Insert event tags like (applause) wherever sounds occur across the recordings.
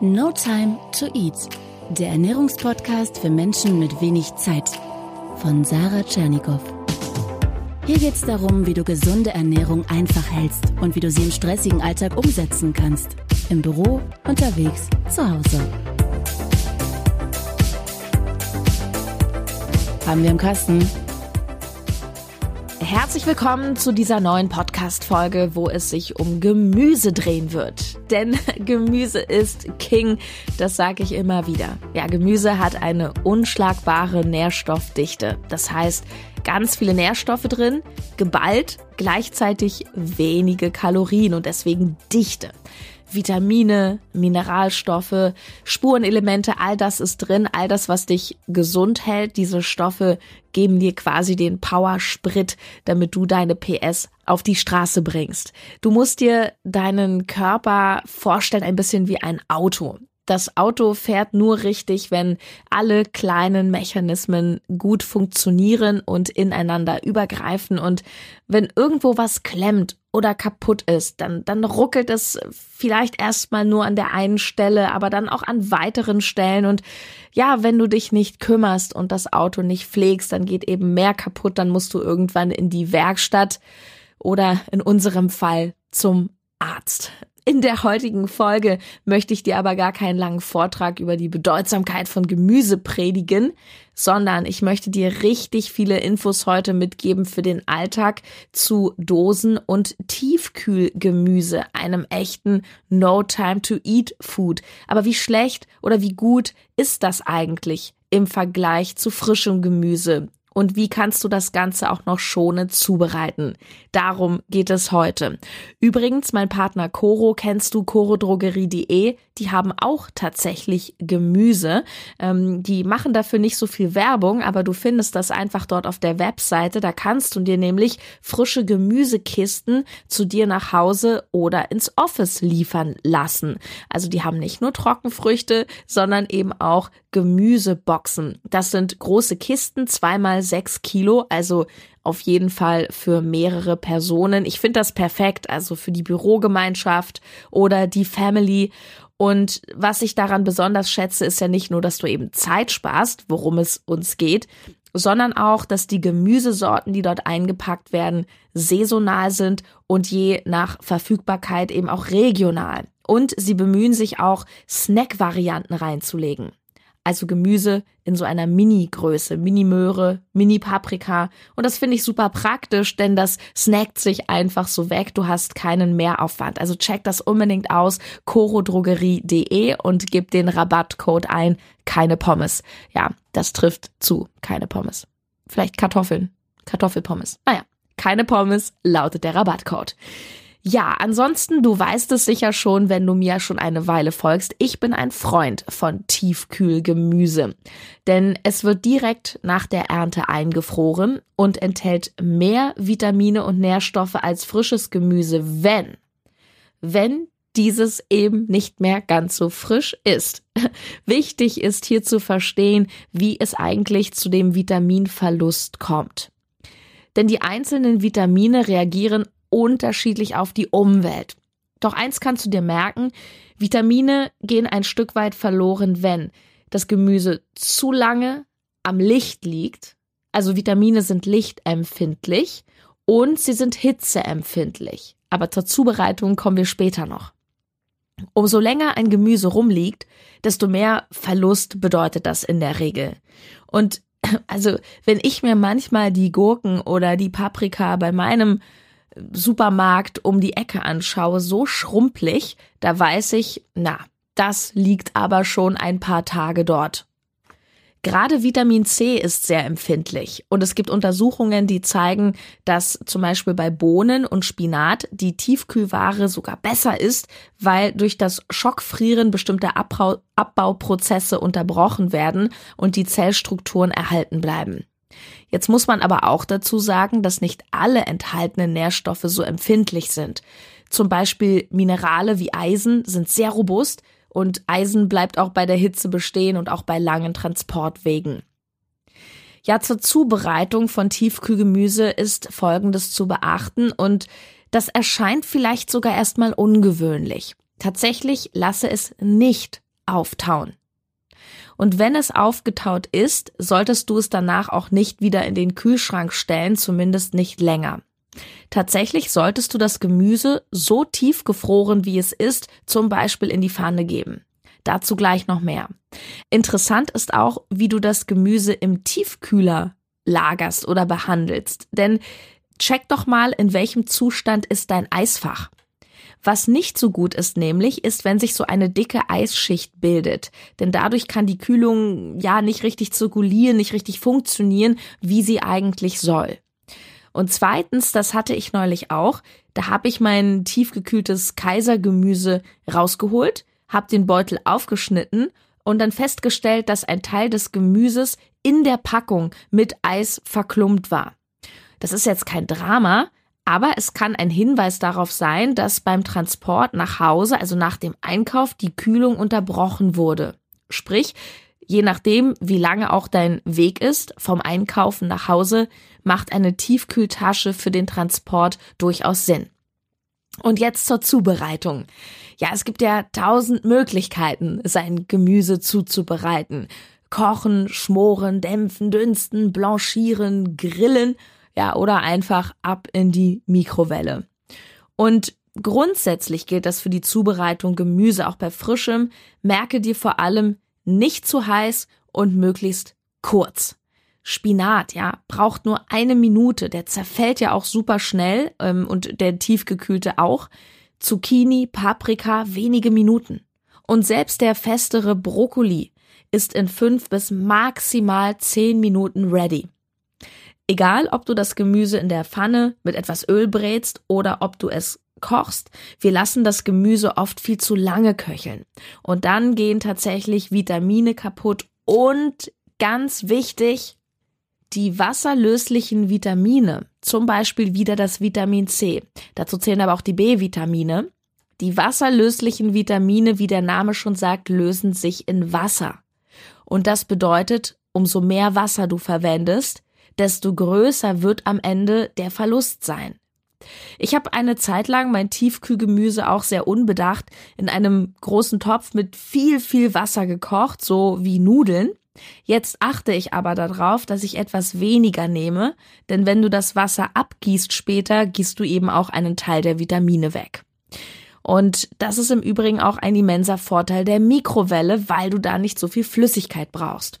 No Time to Eat, der Ernährungspodcast für Menschen mit wenig Zeit von Sarah Tschernikow. Hier geht es darum, wie du gesunde Ernährung einfach hältst und wie du sie im stressigen Alltag umsetzen kannst. Im Büro, unterwegs, zu Hause. Haben wir im Kasten. Herzlich willkommen zu dieser neuen Podcast-Folge, wo es sich um Gemüse drehen wird. Denn (laughs) Gemüse ist King, das sage ich immer wieder. Ja, Gemüse hat eine unschlagbare Nährstoffdichte. Das heißt, ganz viele Nährstoffe drin, geballt, gleichzeitig wenige Kalorien und deswegen Dichte. Vitamine, Mineralstoffe, Spurenelemente, all das ist drin, all das, was dich gesund hält. Diese Stoffe geben dir quasi den Powersprit, damit du deine PS auf die Straße bringst. Du musst dir deinen Körper vorstellen, ein bisschen wie ein Auto das Auto fährt nur richtig, wenn alle kleinen Mechanismen gut funktionieren und ineinander übergreifen. Und wenn irgendwo was klemmt oder kaputt ist, dann, dann ruckelt es vielleicht erstmal nur an der einen Stelle, aber dann auch an weiteren Stellen. Und ja, wenn du dich nicht kümmerst und das Auto nicht pflegst, dann geht eben mehr kaputt, dann musst du irgendwann in die Werkstatt oder in unserem Fall zum Arzt. In der heutigen Folge möchte ich dir aber gar keinen langen Vortrag über die Bedeutsamkeit von Gemüse predigen, sondern ich möchte dir richtig viele Infos heute mitgeben für den Alltag zu Dosen und Tiefkühlgemüse, einem echten No Time to Eat Food. Aber wie schlecht oder wie gut ist das eigentlich im Vergleich zu frischem Gemüse? Und wie kannst du das Ganze auch noch schonend zubereiten. Darum geht es heute. Übrigens, mein Partner Coro kennst du, corodrogerie.de, die haben auch tatsächlich Gemüse. Ähm, die machen dafür nicht so viel Werbung, aber du findest das einfach dort auf der Webseite. Da kannst du dir nämlich frische Gemüsekisten zu dir nach Hause oder ins Office liefern lassen. Also die haben nicht nur Trockenfrüchte, sondern eben auch Gemüseboxen. Das sind große Kisten, zweimal sechs Kilo, also auf jeden Fall für mehrere Personen. Ich finde das perfekt, also für die Bürogemeinschaft oder die Family. Und was ich daran besonders schätze, ist ja nicht nur, dass du eben Zeit sparst, worum es uns geht, sondern auch, dass die Gemüsesorten, die dort eingepackt werden, saisonal sind und je nach Verfügbarkeit eben auch regional. Und sie bemühen sich auch, Snack-Varianten reinzulegen also Gemüse in so einer Mini-Größe, Mini-Möhre, Mini-Paprika. Und das finde ich super praktisch, denn das snackt sich einfach so weg. Du hast keinen Mehraufwand. Also check das unbedingt aus, corodrogerie.de und gib den Rabattcode ein, keine Pommes. Ja, das trifft zu, keine Pommes. Vielleicht Kartoffeln, Kartoffelpommes. Naja, keine Pommes lautet der Rabattcode. Ja, ansonsten, du weißt es sicher schon, wenn du mir schon eine Weile folgst. Ich bin ein Freund von Tiefkühlgemüse. Denn es wird direkt nach der Ernte eingefroren und enthält mehr Vitamine und Nährstoffe als frisches Gemüse, wenn, wenn dieses eben nicht mehr ganz so frisch ist. (laughs) Wichtig ist hier zu verstehen, wie es eigentlich zu dem Vitaminverlust kommt. Denn die einzelnen Vitamine reagieren unterschiedlich auf die Umwelt. Doch eins kannst du dir merken, Vitamine gehen ein Stück weit verloren, wenn das Gemüse zu lange am Licht liegt. Also Vitamine sind lichtempfindlich und sie sind hitzeempfindlich. Aber zur Zubereitung kommen wir später noch. Umso länger ein Gemüse rumliegt, desto mehr Verlust bedeutet das in der Regel. Und also, wenn ich mir manchmal die Gurken oder die Paprika bei meinem Supermarkt um die Ecke anschaue, so schrumpelig, da weiß ich, na, das liegt aber schon ein paar Tage dort. Gerade Vitamin C ist sehr empfindlich und es gibt Untersuchungen, die zeigen, dass zum Beispiel bei Bohnen und Spinat die Tiefkühlware sogar besser ist, weil durch das Schockfrieren bestimmte Abbau Abbauprozesse unterbrochen werden und die Zellstrukturen erhalten bleiben. Jetzt muss man aber auch dazu sagen, dass nicht alle enthaltenen Nährstoffe so empfindlich sind. Zum Beispiel Minerale wie Eisen sind sehr robust und Eisen bleibt auch bei der Hitze bestehen und auch bei langen Transportwegen. Ja, zur Zubereitung von Tiefkühlgemüse ist Folgendes zu beachten und das erscheint vielleicht sogar erstmal ungewöhnlich. Tatsächlich lasse es nicht auftauen. Und wenn es aufgetaut ist, solltest du es danach auch nicht wieder in den Kühlschrank stellen, zumindest nicht länger. Tatsächlich solltest du das Gemüse so tief gefroren, wie es ist, zum Beispiel in die Pfanne geben. Dazu gleich noch mehr. Interessant ist auch, wie du das Gemüse im Tiefkühler lagerst oder behandelst. Denn check doch mal, in welchem Zustand ist dein Eisfach. Was nicht so gut ist nämlich, ist, wenn sich so eine dicke Eisschicht bildet. Denn dadurch kann die Kühlung ja nicht richtig zirkulieren, nicht richtig funktionieren, wie sie eigentlich soll. Und zweitens, das hatte ich neulich auch, da habe ich mein tiefgekühltes Kaisergemüse rausgeholt, habe den Beutel aufgeschnitten und dann festgestellt, dass ein Teil des Gemüses in der Packung mit Eis verklumpt war. Das ist jetzt kein Drama, aber es kann ein Hinweis darauf sein, dass beim Transport nach Hause, also nach dem Einkauf, die Kühlung unterbrochen wurde. Sprich, je nachdem, wie lange auch dein Weg ist, vom Einkaufen nach Hause, macht eine Tiefkühltasche für den Transport durchaus Sinn. Und jetzt zur Zubereitung. Ja, es gibt ja tausend Möglichkeiten, sein Gemüse zuzubereiten. Kochen, schmoren, dämpfen, dünsten, blanchieren, grillen, ja, oder einfach ab in die Mikrowelle. Und grundsätzlich gilt das für die Zubereitung Gemüse auch bei frischem. Merke dir vor allem nicht zu heiß und möglichst kurz. Spinat, ja, braucht nur eine Minute. Der zerfällt ja auch super schnell ähm, und der tiefgekühlte auch. Zucchini, Paprika, wenige Minuten. Und selbst der festere Brokkoli ist in fünf bis maximal zehn Minuten ready. Egal, ob du das Gemüse in der Pfanne mit etwas Öl brätst oder ob du es kochst, wir lassen das Gemüse oft viel zu lange köcheln. Und dann gehen tatsächlich Vitamine kaputt und ganz wichtig, die wasserlöslichen Vitamine, zum Beispiel wieder das Vitamin C, dazu zählen aber auch die B-Vitamine, die wasserlöslichen Vitamine, wie der Name schon sagt, lösen sich in Wasser. Und das bedeutet, umso mehr Wasser du verwendest, desto größer wird am Ende der Verlust sein. Ich habe eine Zeit lang mein Tiefkühlgemüse auch sehr unbedacht in einem großen Topf mit viel, viel Wasser gekocht, so wie Nudeln. Jetzt achte ich aber darauf, dass ich etwas weniger nehme, denn wenn du das Wasser abgießt später, gießt du eben auch einen Teil der Vitamine weg. Und das ist im Übrigen auch ein immenser Vorteil der Mikrowelle, weil du da nicht so viel Flüssigkeit brauchst.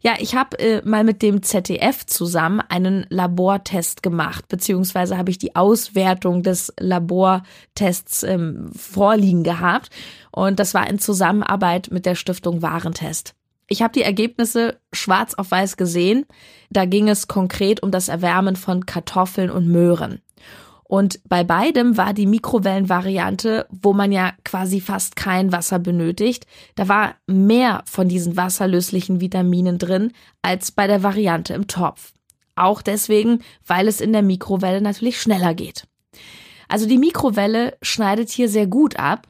Ja, ich habe äh, mal mit dem ZDF zusammen einen Labortest gemacht, beziehungsweise habe ich die Auswertung des Labortests ähm, vorliegen gehabt. Und das war in Zusammenarbeit mit der Stiftung Warentest. Ich habe die Ergebnisse schwarz auf weiß gesehen. Da ging es konkret um das Erwärmen von Kartoffeln und Möhren. Und bei beidem war die Mikrowellenvariante, wo man ja quasi fast kein Wasser benötigt, da war mehr von diesen wasserlöslichen Vitaminen drin als bei der Variante im Topf. Auch deswegen, weil es in der Mikrowelle natürlich schneller geht. Also die Mikrowelle schneidet hier sehr gut ab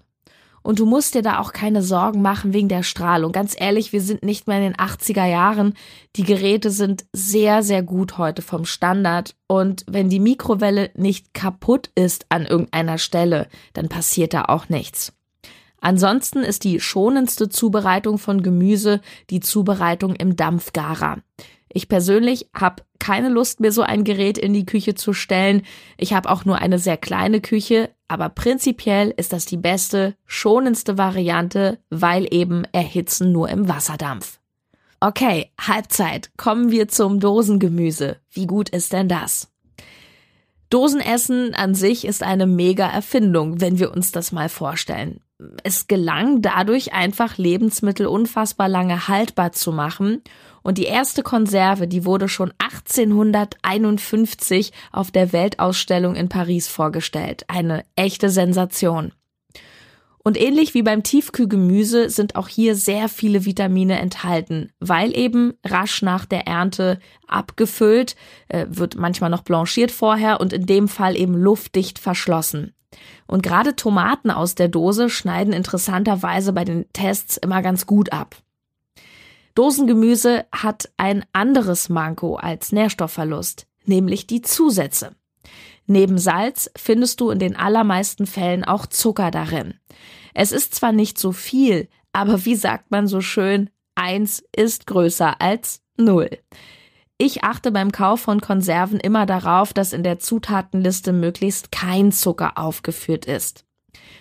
und du musst dir da auch keine Sorgen machen wegen der Strahlung. Ganz ehrlich, wir sind nicht mehr in den 80er Jahren. Die Geräte sind sehr, sehr gut heute vom Standard. Und wenn die Mikrowelle nicht kaputt ist an irgendeiner Stelle, dann passiert da auch nichts. Ansonsten ist die schonendste Zubereitung von Gemüse die Zubereitung im Dampfgarer. Ich persönlich habe keine Lust mehr, so ein Gerät in die Küche zu stellen. Ich habe auch nur eine sehr kleine Küche, aber prinzipiell ist das die beste, schonendste Variante, weil eben Erhitzen nur im Wasserdampf. Okay, Halbzeit. Kommen wir zum Dosengemüse. Wie gut ist denn das? Dosenessen an sich ist eine mega Erfindung, wenn wir uns das mal vorstellen es gelang dadurch einfach Lebensmittel unfassbar lange haltbar zu machen. Und die erste Konserve, die wurde schon 1851 auf der Weltausstellung in Paris vorgestellt. Eine echte Sensation. Und ähnlich wie beim Tiefkühlgemüse sind auch hier sehr viele Vitamine enthalten, weil eben rasch nach der Ernte abgefüllt, äh, wird manchmal noch blanchiert vorher und in dem Fall eben luftdicht verschlossen. Und gerade Tomaten aus der Dose schneiden interessanterweise bei den Tests immer ganz gut ab. Dosengemüse hat ein anderes Manko als Nährstoffverlust, nämlich die Zusätze. Neben Salz findest du in den allermeisten Fällen auch Zucker darin. Es ist zwar nicht so viel, aber wie sagt man so schön, eins ist größer als null. Ich achte beim Kauf von Konserven immer darauf, dass in der Zutatenliste möglichst kein Zucker aufgeführt ist.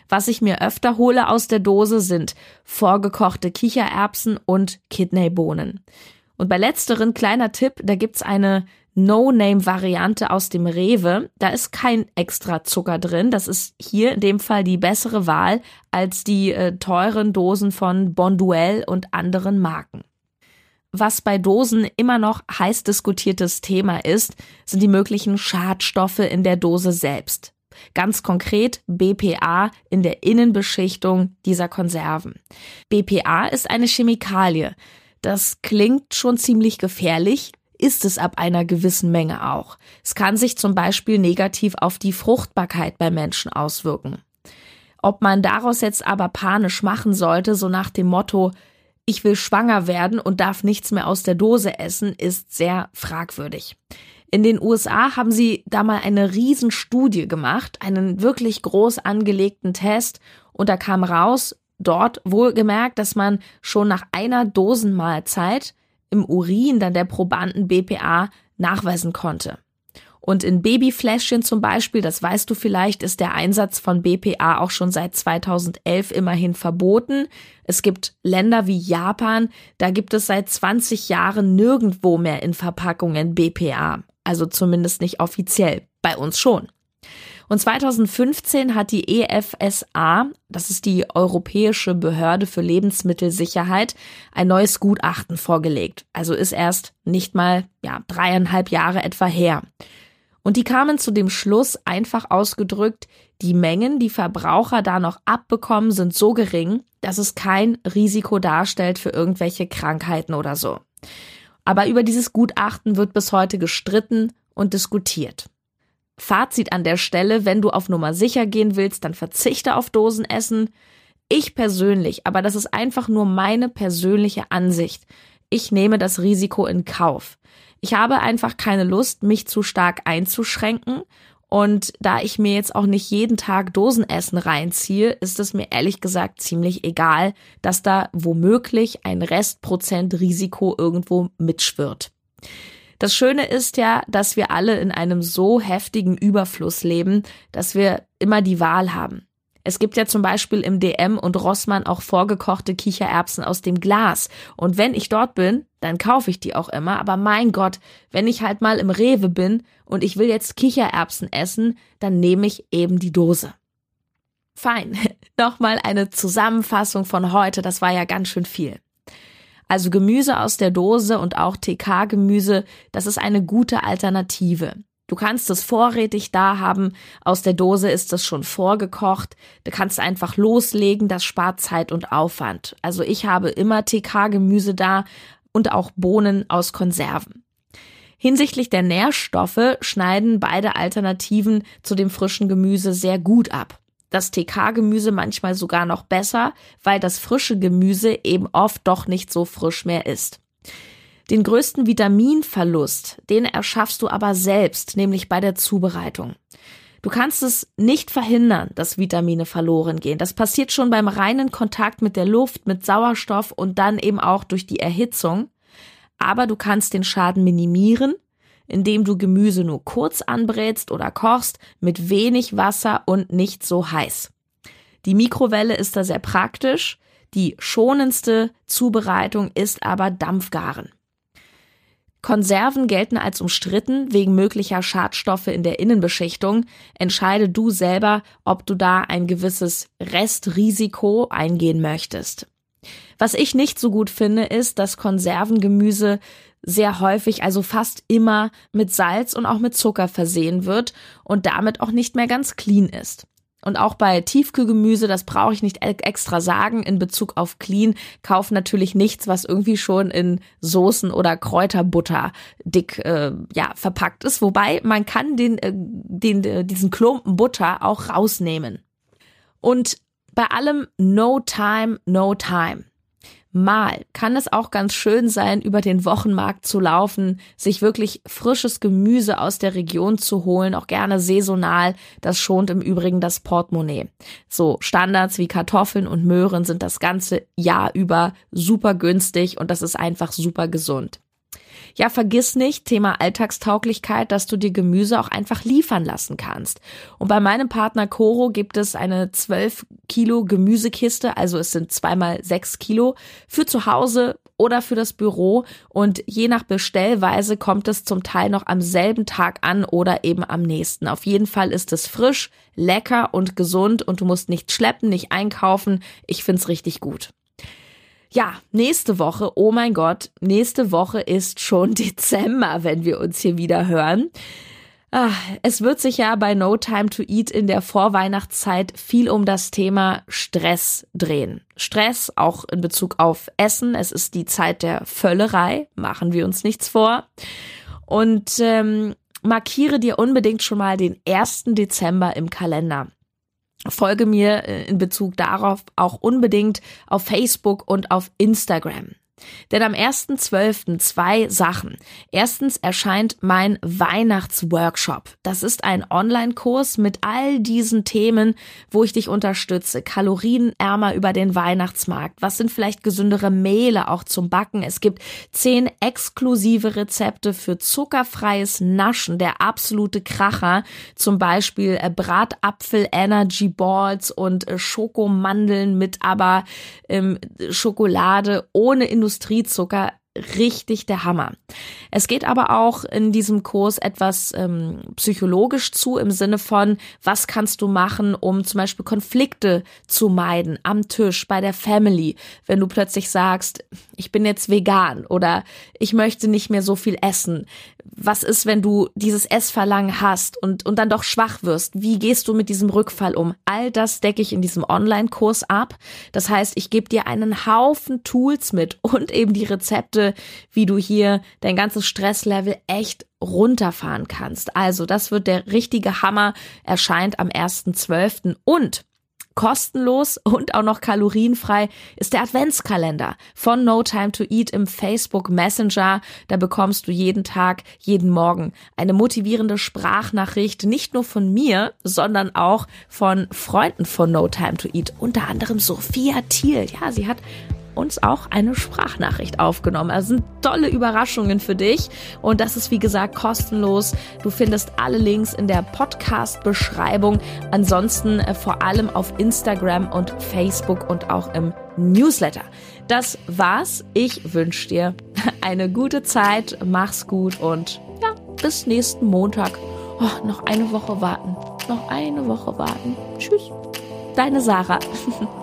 Was ich mir öfter hole aus der Dose sind vorgekochte Kichererbsen und Kidneybohnen. Und bei letzteren kleiner Tipp, da gibt's eine No-Name-Variante aus dem Rewe. Da ist kein extra Zucker drin. Das ist hier in dem Fall die bessere Wahl als die äh, teuren Dosen von Bonduelle und anderen Marken. Was bei Dosen immer noch heiß diskutiertes Thema ist, sind die möglichen Schadstoffe in der Dose selbst. Ganz konkret BPA in der Innenbeschichtung dieser Konserven. BPA ist eine Chemikalie. Das klingt schon ziemlich gefährlich, ist es ab einer gewissen Menge auch. Es kann sich zum Beispiel negativ auf die Fruchtbarkeit bei Menschen auswirken. Ob man daraus jetzt aber panisch machen sollte, so nach dem Motto, ich will schwanger werden und darf nichts mehr aus der Dose essen, ist sehr fragwürdig. In den USA haben sie da mal eine Riesenstudie gemacht, einen wirklich groß angelegten Test und da kam raus, dort wohlgemerkt, dass man schon nach einer Dosenmahlzeit im Urin dann der Probanden BPA nachweisen konnte. Und in Babyfläschchen zum Beispiel, das weißt du vielleicht, ist der Einsatz von BPA auch schon seit 2011 immerhin verboten. Es gibt Länder wie Japan, da gibt es seit 20 Jahren nirgendwo mehr in Verpackungen BPA. Also zumindest nicht offiziell. Bei uns schon. Und 2015 hat die EFSA, das ist die Europäische Behörde für Lebensmittelsicherheit, ein neues Gutachten vorgelegt. Also ist erst nicht mal, ja, dreieinhalb Jahre etwa her. Und die kamen zu dem Schluss, einfach ausgedrückt, die Mengen, die Verbraucher da noch abbekommen, sind so gering, dass es kein Risiko darstellt für irgendwelche Krankheiten oder so. Aber über dieses Gutachten wird bis heute gestritten und diskutiert. Fazit an der Stelle, wenn du auf Nummer sicher gehen willst, dann verzichte auf Dosenessen. Ich persönlich, aber das ist einfach nur meine persönliche Ansicht. Ich nehme das Risiko in Kauf. Ich habe einfach keine Lust, mich zu stark einzuschränken. Und da ich mir jetzt auch nicht jeden Tag Dosenessen reinziehe, ist es mir ehrlich gesagt ziemlich egal, dass da womöglich ein Restprozent Risiko irgendwo mitschwirrt. Das Schöne ist ja, dass wir alle in einem so heftigen Überfluss leben, dass wir immer die Wahl haben. Es gibt ja zum Beispiel im DM und Rossmann auch vorgekochte Kichererbsen aus dem Glas. Und wenn ich dort bin, dann kaufe ich die auch immer. Aber mein Gott, wenn ich halt mal im Rewe bin und ich will jetzt Kichererbsen essen, dann nehme ich eben die Dose. Fein. (laughs) Nochmal eine Zusammenfassung von heute. Das war ja ganz schön viel. Also Gemüse aus der Dose und auch TK-Gemüse, das ist eine gute Alternative. Du kannst es vorrätig da haben. Aus der Dose ist es schon vorgekocht. Du kannst einfach loslegen. Das spart Zeit und Aufwand. Also ich habe immer TK-Gemüse da und auch Bohnen aus Konserven. Hinsichtlich der Nährstoffe schneiden beide Alternativen zu dem frischen Gemüse sehr gut ab. Das TK-Gemüse manchmal sogar noch besser, weil das frische Gemüse eben oft doch nicht so frisch mehr ist. Den größten Vitaminverlust, den erschaffst du aber selbst, nämlich bei der Zubereitung. Du kannst es nicht verhindern, dass Vitamine verloren gehen. Das passiert schon beim reinen Kontakt mit der Luft, mit Sauerstoff und dann eben auch durch die Erhitzung. Aber du kannst den Schaden minimieren, indem du Gemüse nur kurz anbrätst oder kochst mit wenig Wasser und nicht so heiß. Die Mikrowelle ist da sehr praktisch. Die schonendste Zubereitung ist aber Dampfgaren. Konserven gelten als umstritten wegen möglicher Schadstoffe in der Innenbeschichtung. Entscheide du selber, ob du da ein gewisses Restrisiko eingehen möchtest. Was ich nicht so gut finde, ist, dass Konservengemüse sehr häufig, also fast immer mit Salz und auch mit Zucker versehen wird und damit auch nicht mehr ganz clean ist. Und auch bei Tiefkühlgemüse, das brauche ich nicht extra sagen, in Bezug auf clean, kauf natürlich nichts, was irgendwie schon in Soßen oder Kräuterbutter dick äh, ja verpackt ist. Wobei man kann den, äh, den äh, diesen Klumpen Butter auch rausnehmen. Und bei allem No Time, No Time. Mal kann es auch ganz schön sein, über den Wochenmarkt zu laufen, sich wirklich frisches Gemüse aus der Region zu holen, auch gerne saisonal. Das schont im Übrigen das Portemonnaie. So Standards wie Kartoffeln und Möhren sind das ganze Jahr über super günstig und das ist einfach super gesund. Ja, vergiss nicht, Thema Alltagstauglichkeit, dass du dir Gemüse auch einfach liefern lassen kannst. Und bei meinem Partner Coro gibt es eine 12 Kilo Gemüsekiste, also es sind zweimal 6 Kilo, für zu Hause oder für das Büro und je nach Bestellweise kommt es zum Teil noch am selben Tag an oder eben am nächsten. Auf jeden Fall ist es frisch, lecker und gesund und du musst nicht schleppen, nicht einkaufen. Ich find's richtig gut. Ja, nächste Woche, oh mein Gott, nächste Woche ist schon (laughs) Dezember, wenn wir uns hier wieder hören. Ah, es wird sich ja bei No Time to Eat in der Vorweihnachtszeit viel um das Thema Stress drehen. Stress auch in Bezug auf Essen. Es ist die Zeit der Völlerei, machen wir uns nichts vor. Und ähm, markiere dir unbedingt schon mal den 1. Dezember im Kalender folge mir äh, in Bezug darauf auch unbedingt auf Facebook und auf Instagram. Denn am 1.12. zwei Sachen. Erstens erscheint mein Weihnachtsworkshop. Das ist ein Online-Kurs mit all diesen Themen, wo ich dich unterstütze. Kalorienärmer über den Weihnachtsmarkt. Was sind vielleicht gesündere Mehle auch zum Backen? Es gibt zehn exklusive Rezepte für zuckerfreies Naschen. Der absolute Kracher. Zum Beispiel äh, Bratapfel Energy Balls und äh, Schokomandeln mit aber ähm, Schokolade ohne Industrie Industriezucker richtig der Hammer. Es geht aber auch in diesem Kurs etwas ähm, psychologisch zu im Sinne von, was kannst du machen, um zum Beispiel Konflikte zu meiden am Tisch bei der Family, wenn du plötzlich sagst, ich bin jetzt vegan oder ich möchte nicht mehr so viel essen. Was ist, wenn du dieses Essverlangen hast und, und dann doch schwach wirst? Wie gehst du mit diesem Rückfall um? All das decke ich in diesem Online-Kurs ab. Das heißt, ich gebe dir einen Haufen Tools mit (laughs) und eben die Rezepte, wie du hier dein ganzes Stresslevel echt runterfahren kannst. Also, das wird der richtige Hammer, erscheint am 1.12. und kostenlos und auch noch kalorienfrei ist der Adventskalender von No Time to Eat im Facebook Messenger. Da bekommst du jeden Tag, jeden Morgen eine motivierende Sprachnachricht, nicht nur von mir, sondern auch von Freunden von No Time to Eat, unter anderem Sophia Thiel. Ja, sie hat uns auch eine Sprachnachricht aufgenommen. Also sind tolle Überraschungen für dich und das ist wie gesagt kostenlos. Du findest alle Links in der Podcast-Beschreibung. Ansonsten äh, vor allem auf Instagram und Facebook und auch im Newsletter. Das war's. Ich wünsche dir (laughs) eine gute Zeit. Mach's gut und ja, bis nächsten Montag. Oh, noch eine Woche warten. Noch eine Woche warten. Tschüss. Deine Sarah. (laughs)